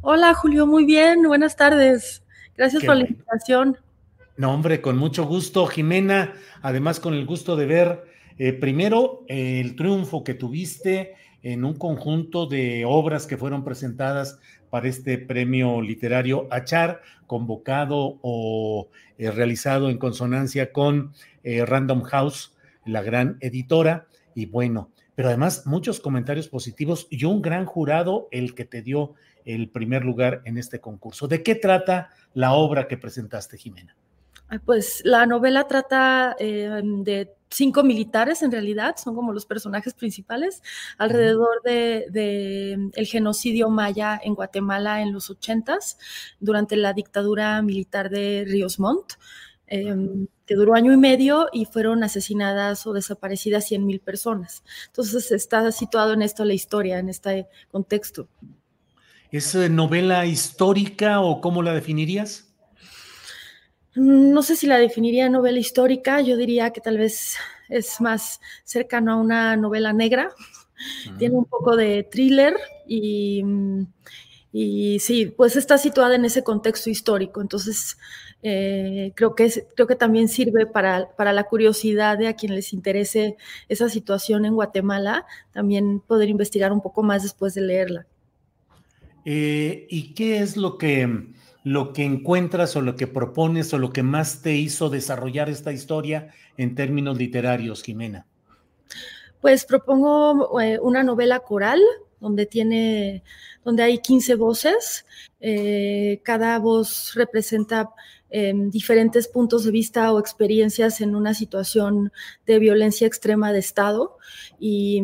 Hola Julio, muy bien, buenas tardes. Gracias Qué por la invitación. No, hombre, con mucho gusto, Jimena. Además, con el gusto de ver eh, primero eh, el triunfo que tuviste en un conjunto de obras que fueron presentadas para este premio literario Achar, convocado o eh, realizado en consonancia con eh, Random House, la gran editora. Y bueno, pero además muchos comentarios positivos y un gran jurado el que te dio el primer lugar en este concurso. ¿De qué trata la obra que presentaste, Jimena? Pues la novela trata eh, de cinco militares en realidad, son como los personajes principales, alrededor de, de el genocidio maya en Guatemala en los ochentas, durante la dictadura militar de Ríos Montt, eh, que duró año y medio y fueron asesinadas o desaparecidas 100 mil personas. Entonces está situado en esto la historia, en este contexto. ¿Es eh, novela histórica o cómo la definirías? No sé si la definiría novela histórica, yo diría que tal vez es más cercano a una novela negra. Tiene un poco de thriller y, y sí, pues está situada en ese contexto histórico. Entonces, eh, creo, que es- creo que también sirve para, para la curiosidad de a quien les interese esa situación en Guatemala, también poder investigar un poco más después de leerla. Eh, ¿Y qué es lo que, lo que encuentras o lo que propones o lo que más te hizo desarrollar esta historia en términos literarios, Jimena? Pues propongo eh, una novela coral donde tiene, donde hay 15 voces. eh, cada voz representa eh, diferentes puntos de vista o experiencias en una situación de violencia extrema de Estado y,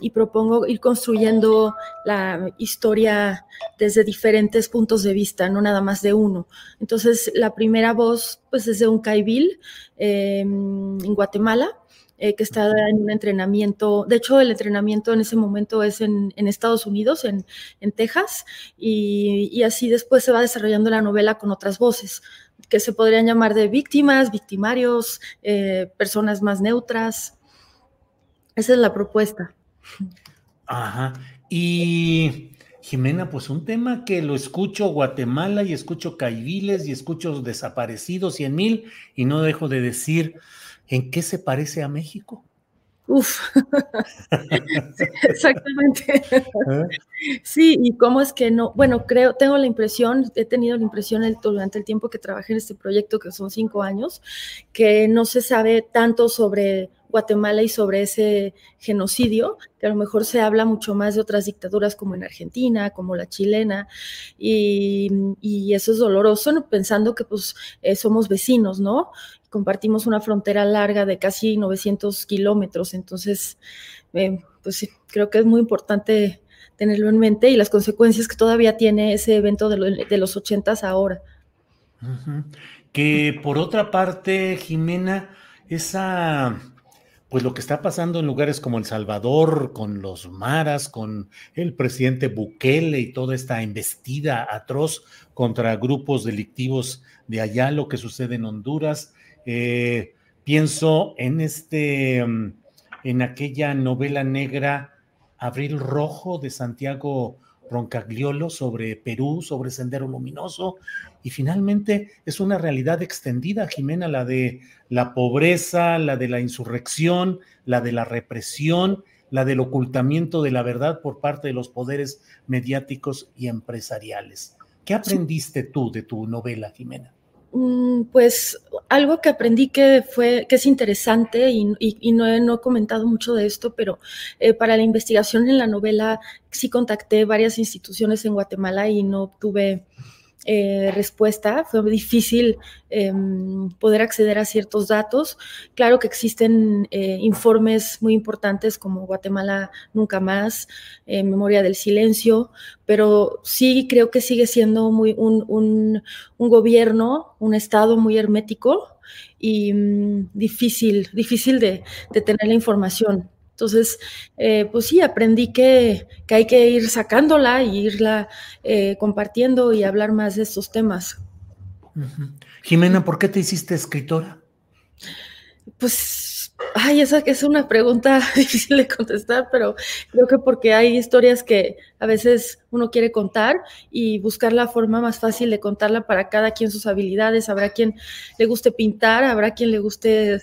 y propongo ir construyendo la historia desde diferentes puntos de vista, no nada más de uno. Entonces, la primera voz, pues, es de un caibil eh, en Guatemala, eh, que está en un entrenamiento. De hecho, el entrenamiento en ese momento es en, en Estados Unidos, en, en Texas, y, y así después se va desarrollando la novela con otras voces, que se podrían llamar de víctimas, victimarios, eh, personas más neutras. Esa es la propuesta. Ajá. Y Jimena, pues un tema que lo escucho Guatemala y escucho caiviles y escucho desaparecidos, cien mil, y no dejo de decir, ¿en qué se parece a México? Uf, Sí, exactamente. Sí, y cómo es que no, bueno, creo, tengo la impresión, he tenido la impresión el- durante el tiempo que trabajé en este proyecto, que son cinco años, que no se sabe tanto sobre Guatemala y sobre ese genocidio, que a lo mejor se habla mucho más de otras dictaduras como en Argentina, como la chilena, y, y eso es doloroso, pensando que pues eh, somos vecinos, ¿no? Compartimos una frontera larga de casi 900 kilómetros, entonces, eh, pues creo que es muy importante tenerlo en mente y las consecuencias que todavía tiene ese evento de, lo- de los ochentas ahora. Ujú. Que por otra parte, Jimena, esa, pues lo que está pasando en lugares como El Salvador, con los maras, con el presidente Bukele y toda esta embestida atroz contra grupos delictivos de allá, lo que sucede en Honduras. Eh, pienso en este, mm, en aquella novela negra Abril Rojo de Santiago Roncagliolo sobre Perú, sobre Sendero Luminoso, y finalmente es una realidad extendida, Jimena, la de la pobreza, la de la insurrección, la de la represión, la del ocultamiento de la verdad por parte de los poderes mediáticos y empresariales. ¿Qué aprendiste tú de tu novela, Jimena? Mm, pues algo que aprendí que fue que es interesante y, no, he, no, comentado mucho de esto, pero eh, para la investigación en la novela sí contacté varias instituciones en Guatemala y no obtuve eh, respuesta. Fue difícil em, poder acceder a ciertos datos. Claro que existen eh, informes muy importantes como Guatemala Nunca Más, eh, Memoria del Silencio, pero sí creo que sigue siendo muy un, un, gobierno, un Estado muy hermético y mm, difícil, difícil de tener la información. Entonces, eh, pues sí, aprendí que, hay que ir sacándola y irla eh, compartiendo y hablar más de estos temas. Jimena, ¿por qué te hiciste escritora? Pues, ay, esa es una pregunta difícil de contestar, pero creo que porque hay historias que a veces uno quiere contar y buscar la forma más fácil de contarla para cada quien sus habilidades. Habrá quien le guste pintar, habrá quien le guste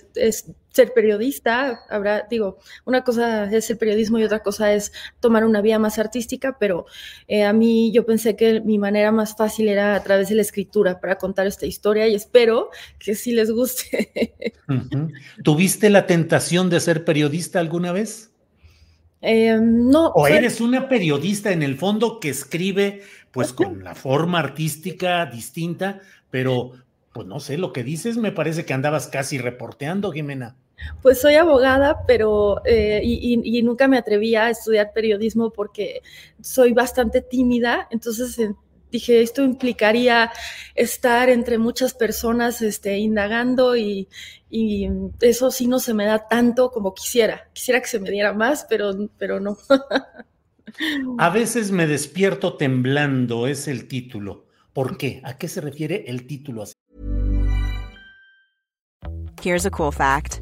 ser periodista, habrá, digo, una cosa es el periodismo y otra cosa es tomar una vía más artística, pero eh, a mí yo pensé que mi manera más fácil era a través de la escritura para contar esta historia y espero que sí les guste. ¿Tuviste la tentación de ser periodista alguna vez? Eh, no. O eres una periodista en el fondo que escribe pues con la forma artística distinta, pero pues no sé, lo que dices me parece que andabas casi reporteando, Jimena. Pues soy abogada, pero eh, y, nunca me atrevía a estudiar periodismo porque soy bastante tímida, entonces dije, esto implicaría estar entre muchas personas este, indagando y, eso sí no se me da tanto como quisiera. Quisiera que se me diera más, pero, pero no. A veces me despierto temblando, es el título. ¿Por qué? ¿A qué se refiere el título así? Here's a cool fact.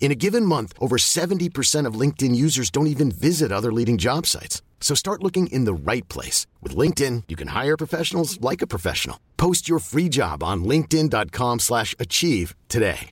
In a given month, over 70% of LinkedIn users don't even visit other leading job sites. So start looking in the right place. With LinkedIn, you can hire professionals like a professional. Post your free job on linkedin.com slash achieve today.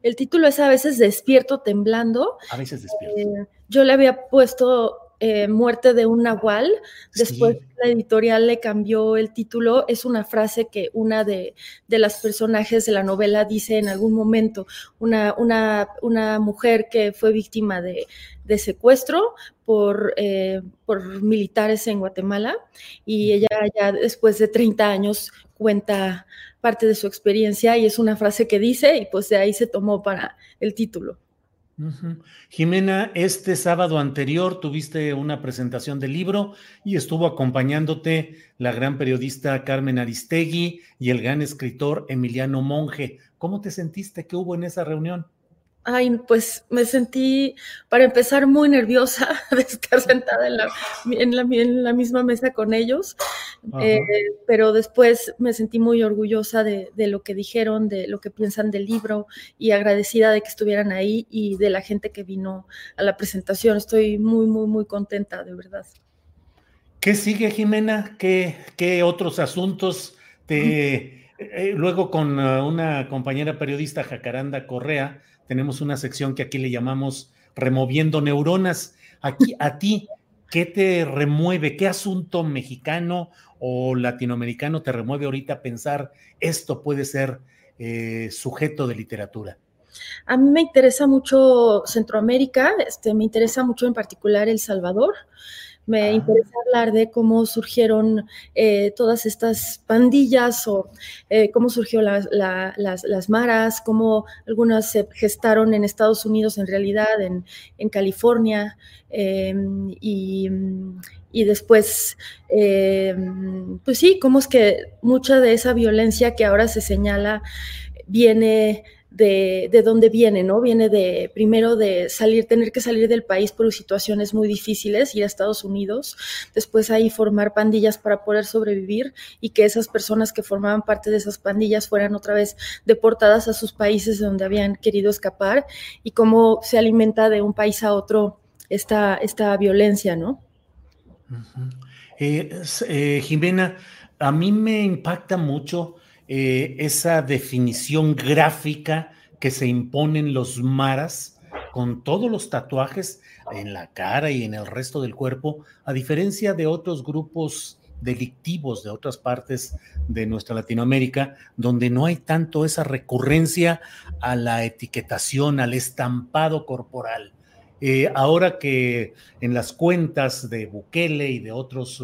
El título es a veces despierto temblando. A veces despierto. Eh, yo le había puesto eh, Muerte de un Nahual. Después la editorial le cambió el título. Es una frase que una de, de las personajes de la novela dice en algún momento. Una, una, una mujer que fue víctima de, de secuestro por, eh, por militares en Guatemala y ella ya después de 30 años cuenta parte de su experiencia y es una frase que dice y pues de ahí se tomó para el título. Jimena, este sábado anterior tuviste una presentación del libro y estuvo acompañándote la gran periodista Carmen Aristegui y el gran escritor Emiliano Monge. ¿Cómo te sentiste? ¿Qué hubo en esa reunión? Ay, pues me sentí, para empezar, muy nerviosa de estar sentada en la, en la, misma mesa con ellos, eh, pero después me sentí muy orgullosa de, de, lo que dijeron, de lo que piensan del libro y agradecida de que estuvieran ahí y de la gente que vino a la presentación. Estoy muy, muy, muy contenta, de verdad. ¿Qué sigue, Jimena? ¿Qué, qué otros asuntos te... Eh, luego con uh, una compañera periodista, Jacaranda Correa, tenemos una sección que aquí le llamamos removiendo neuronas. Aquí, a ti, ¿qué te remueve? ¿Qué asunto mexicano o latinoamericano te remueve ahorita pensar esto puede ser eh, sujeto de literatura? A mí me interesa mucho Centroamérica, este, me interesa mucho en particular El Salvador. Me ah. interesa hablar de cómo surgieron eh, todas estas pandillas o eh, cómo surgió las, las, maras, cómo algunas se gestaron en Estados Unidos en realidad, en, en California, em, y, y, después, em, pues sí, cómo es que mucha de esa violencia que ahora se señala viene de, de, dónde viene, ¿no? Viene de, primero de salir, tener que salir del país por situaciones muy difíciles, ir a Estados Unidos, después ahí formar pandillas para poder sobrevivir y que esas personas que formaban parte de esas pandillas fueran otra vez deportadas a sus países donde habían querido escapar y cómo se alimenta de un país a otro esta, esta violencia, ¿no? Eh, eh, Jimena, a mí me impacta mucho eh, esa definición gráfica que se imponen los maras con todos los tatuajes en la cara y en el resto del cuerpo, a diferencia de otros grupos delictivos de otras partes de nuestra Latinoamérica, donde no hay tanto esa recurrencia a la etiquetación, al estampado corporal. Eh, ahora que en las cuentas de Bukele y de otros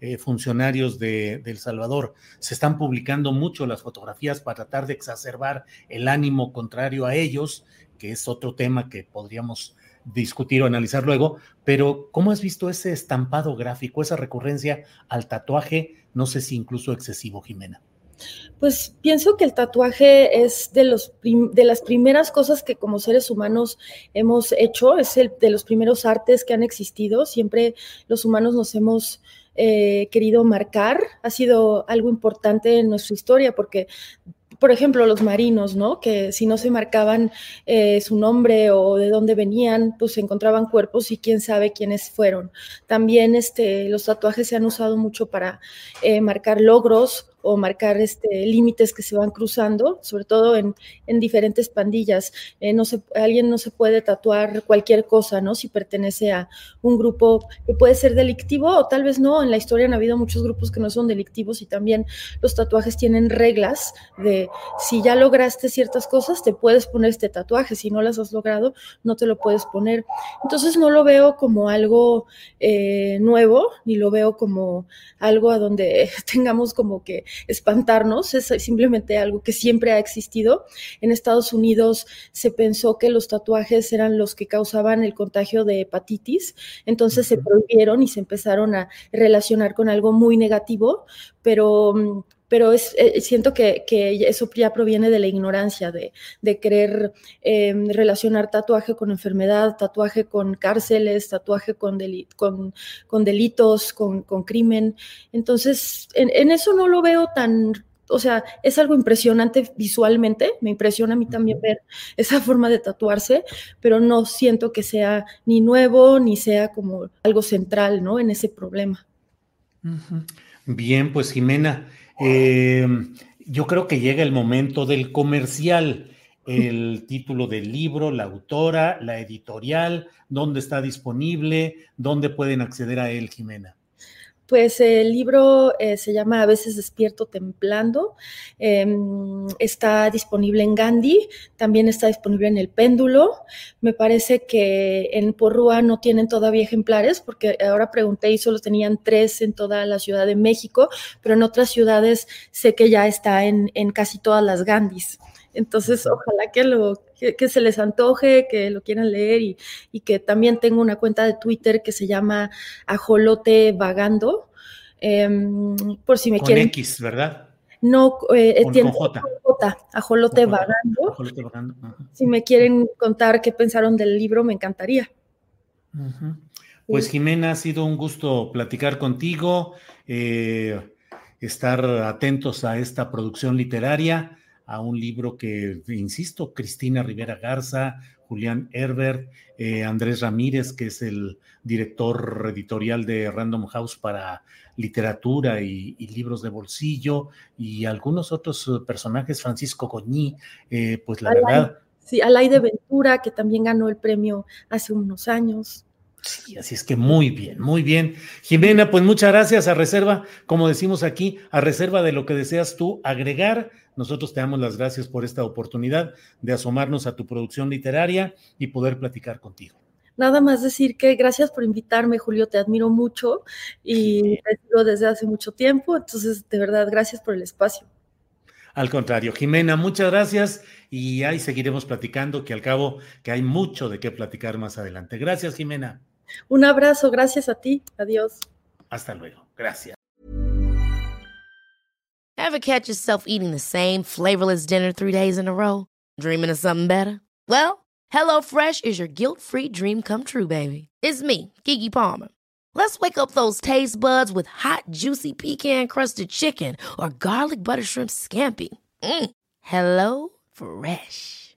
eh, funcionarios de, El Salvador se están publicando mucho las fotografías para tratar de exacerbar el ánimo contrario a ellos, que es otro tema que podríamos discutir o analizar luego, pero ¿cómo has visto ese estampado gráfico, esa recurrencia al tatuaje, no sé si incluso excesivo, Jimena? Pues pienso que el tatuaje es de, los de las primeras cosas que como seres humanos hemos hecho, es el de los primeros artes que han existido. Siempre los humanos nos hemos eh, querido marcar, ha sido algo importante en nuestra historia porque por ejemplo, los marinos, ¿no? Que si no se marcaban eh, su nombre o de dónde venían, pues se encontraban cuerpos y quién sabe quiénes fueron. También este, los tatuajes se han usado mucho para eh, marcar logros o marcar este, límites que se van cruzando, sobre todo en, en diferentes pandillas. Eh, alguien no se puede tatuar cualquier cosa, ¿no? Si pertenece a un grupo que puede ser delictivo o tal vez no. En la historia han habido muchos grupos que no son delictivos y también los tatuajes tienen reglas de si ya lograste ciertas cosas, te puedes poner este tatuaje. Si no las has logrado, no te lo puedes poner. Entonces no lo veo como algo eh, nuevo, ni lo veo como algo a donde tengamos como que espantarnos, es simplemente algo que siempre ha existido. En Estados Unidos se pensó que los tatuajes eran los que causaban el contagio de hepatitis, entonces se prohibieron y se empezaron a relacionar con algo muy negativo, pero mm, pero es, eh, siento que, eso ya proviene de la ignorancia, de, querer em, relacionar tatuaje con enfermedad, tatuaje con cárceles, tatuaje con, con, delitos, con, crimen. Entonces, en, eso no lo veo tan o sea, es algo impresionante visualmente, me impresiona a mí también ver esa forma de tatuarse, pero no siento que sea ni nuevo ni sea como algo central, ¿no? En ese problema. Bien, pues Jimena, eh, yo creo que llega el momento del comercial, el título del libro, la autora, la editorial, dónde está disponible, dónde pueden acceder a él, Jimena. Pues el libro eh, se llama A veces despierto templando. Em, está disponible en Gandhi, también está disponible en El Péndulo. Me parece que en Porrúa no tienen todavía ejemplares, porque ahora pregunté y solo tenían tres en toda la Ciudad de México, pero en otras ciudades sé que ya está en, en casi todas las Gandhis. Entonces, ojalá que, lo, que, se les antoje, que lo quieran leer y, y, que también tengo una cuenta de Twitter que se llama Ajolote Vagando. Em, por si me con quieren. X, ¿verdad? No, eh, tiene J. Ajolote Vagando. Si me quieren contar qué pensaron del libro, me encantaría. Pues Jimena, ha sido un gusto platicar contigo, eh, estar atentos a esta producción literaria a un libro que, insisto, Cristina Rivera Garza, Julián Herbert, eh, Andrés Ramírez, que es el director editorial de Random House para literatura y, libros de bolsillo, y algunos otros eh, personajes, Francisco Goñí, eh, pues la verdad. Sí, Alay de Ventura, que también ganó el premio hace unos años. Sí, así es que muy bien, muy bien. Jimena, pues muchas gracias a reserva, como decimos aquí, a reserva de lo que deseas tú agregar. Nosotros te damos las gracias por esta oportunidad de asomarnos a tu producción literaria y poder platicar contigo. Nada más decir que gracias por invitarme, Julio, te admiro mucho y te sigo desde hace mucho tiempo, entonces de verdad, gracias por el espacio. Al contrario, Jimena, muchas gracias y ahí seguiremos platicando, que al cabo que hay mucho de qué platicar más adelante. Gracias, Jimena. Un abrazo, gracias a ti. Adiós. Hasta luego. Gracias. Ever catch yourself eating the same flavorless dinner three days in a row? Dreaming of something better? Well, HelloFresh is your guilt-free dream come true, baby. It's me, Kiki Palmer. Let's wake up those taste buds with hot, juicy pecan-crusted chicken or garlic butter shrimp scampi. Mm. Hello Fresh.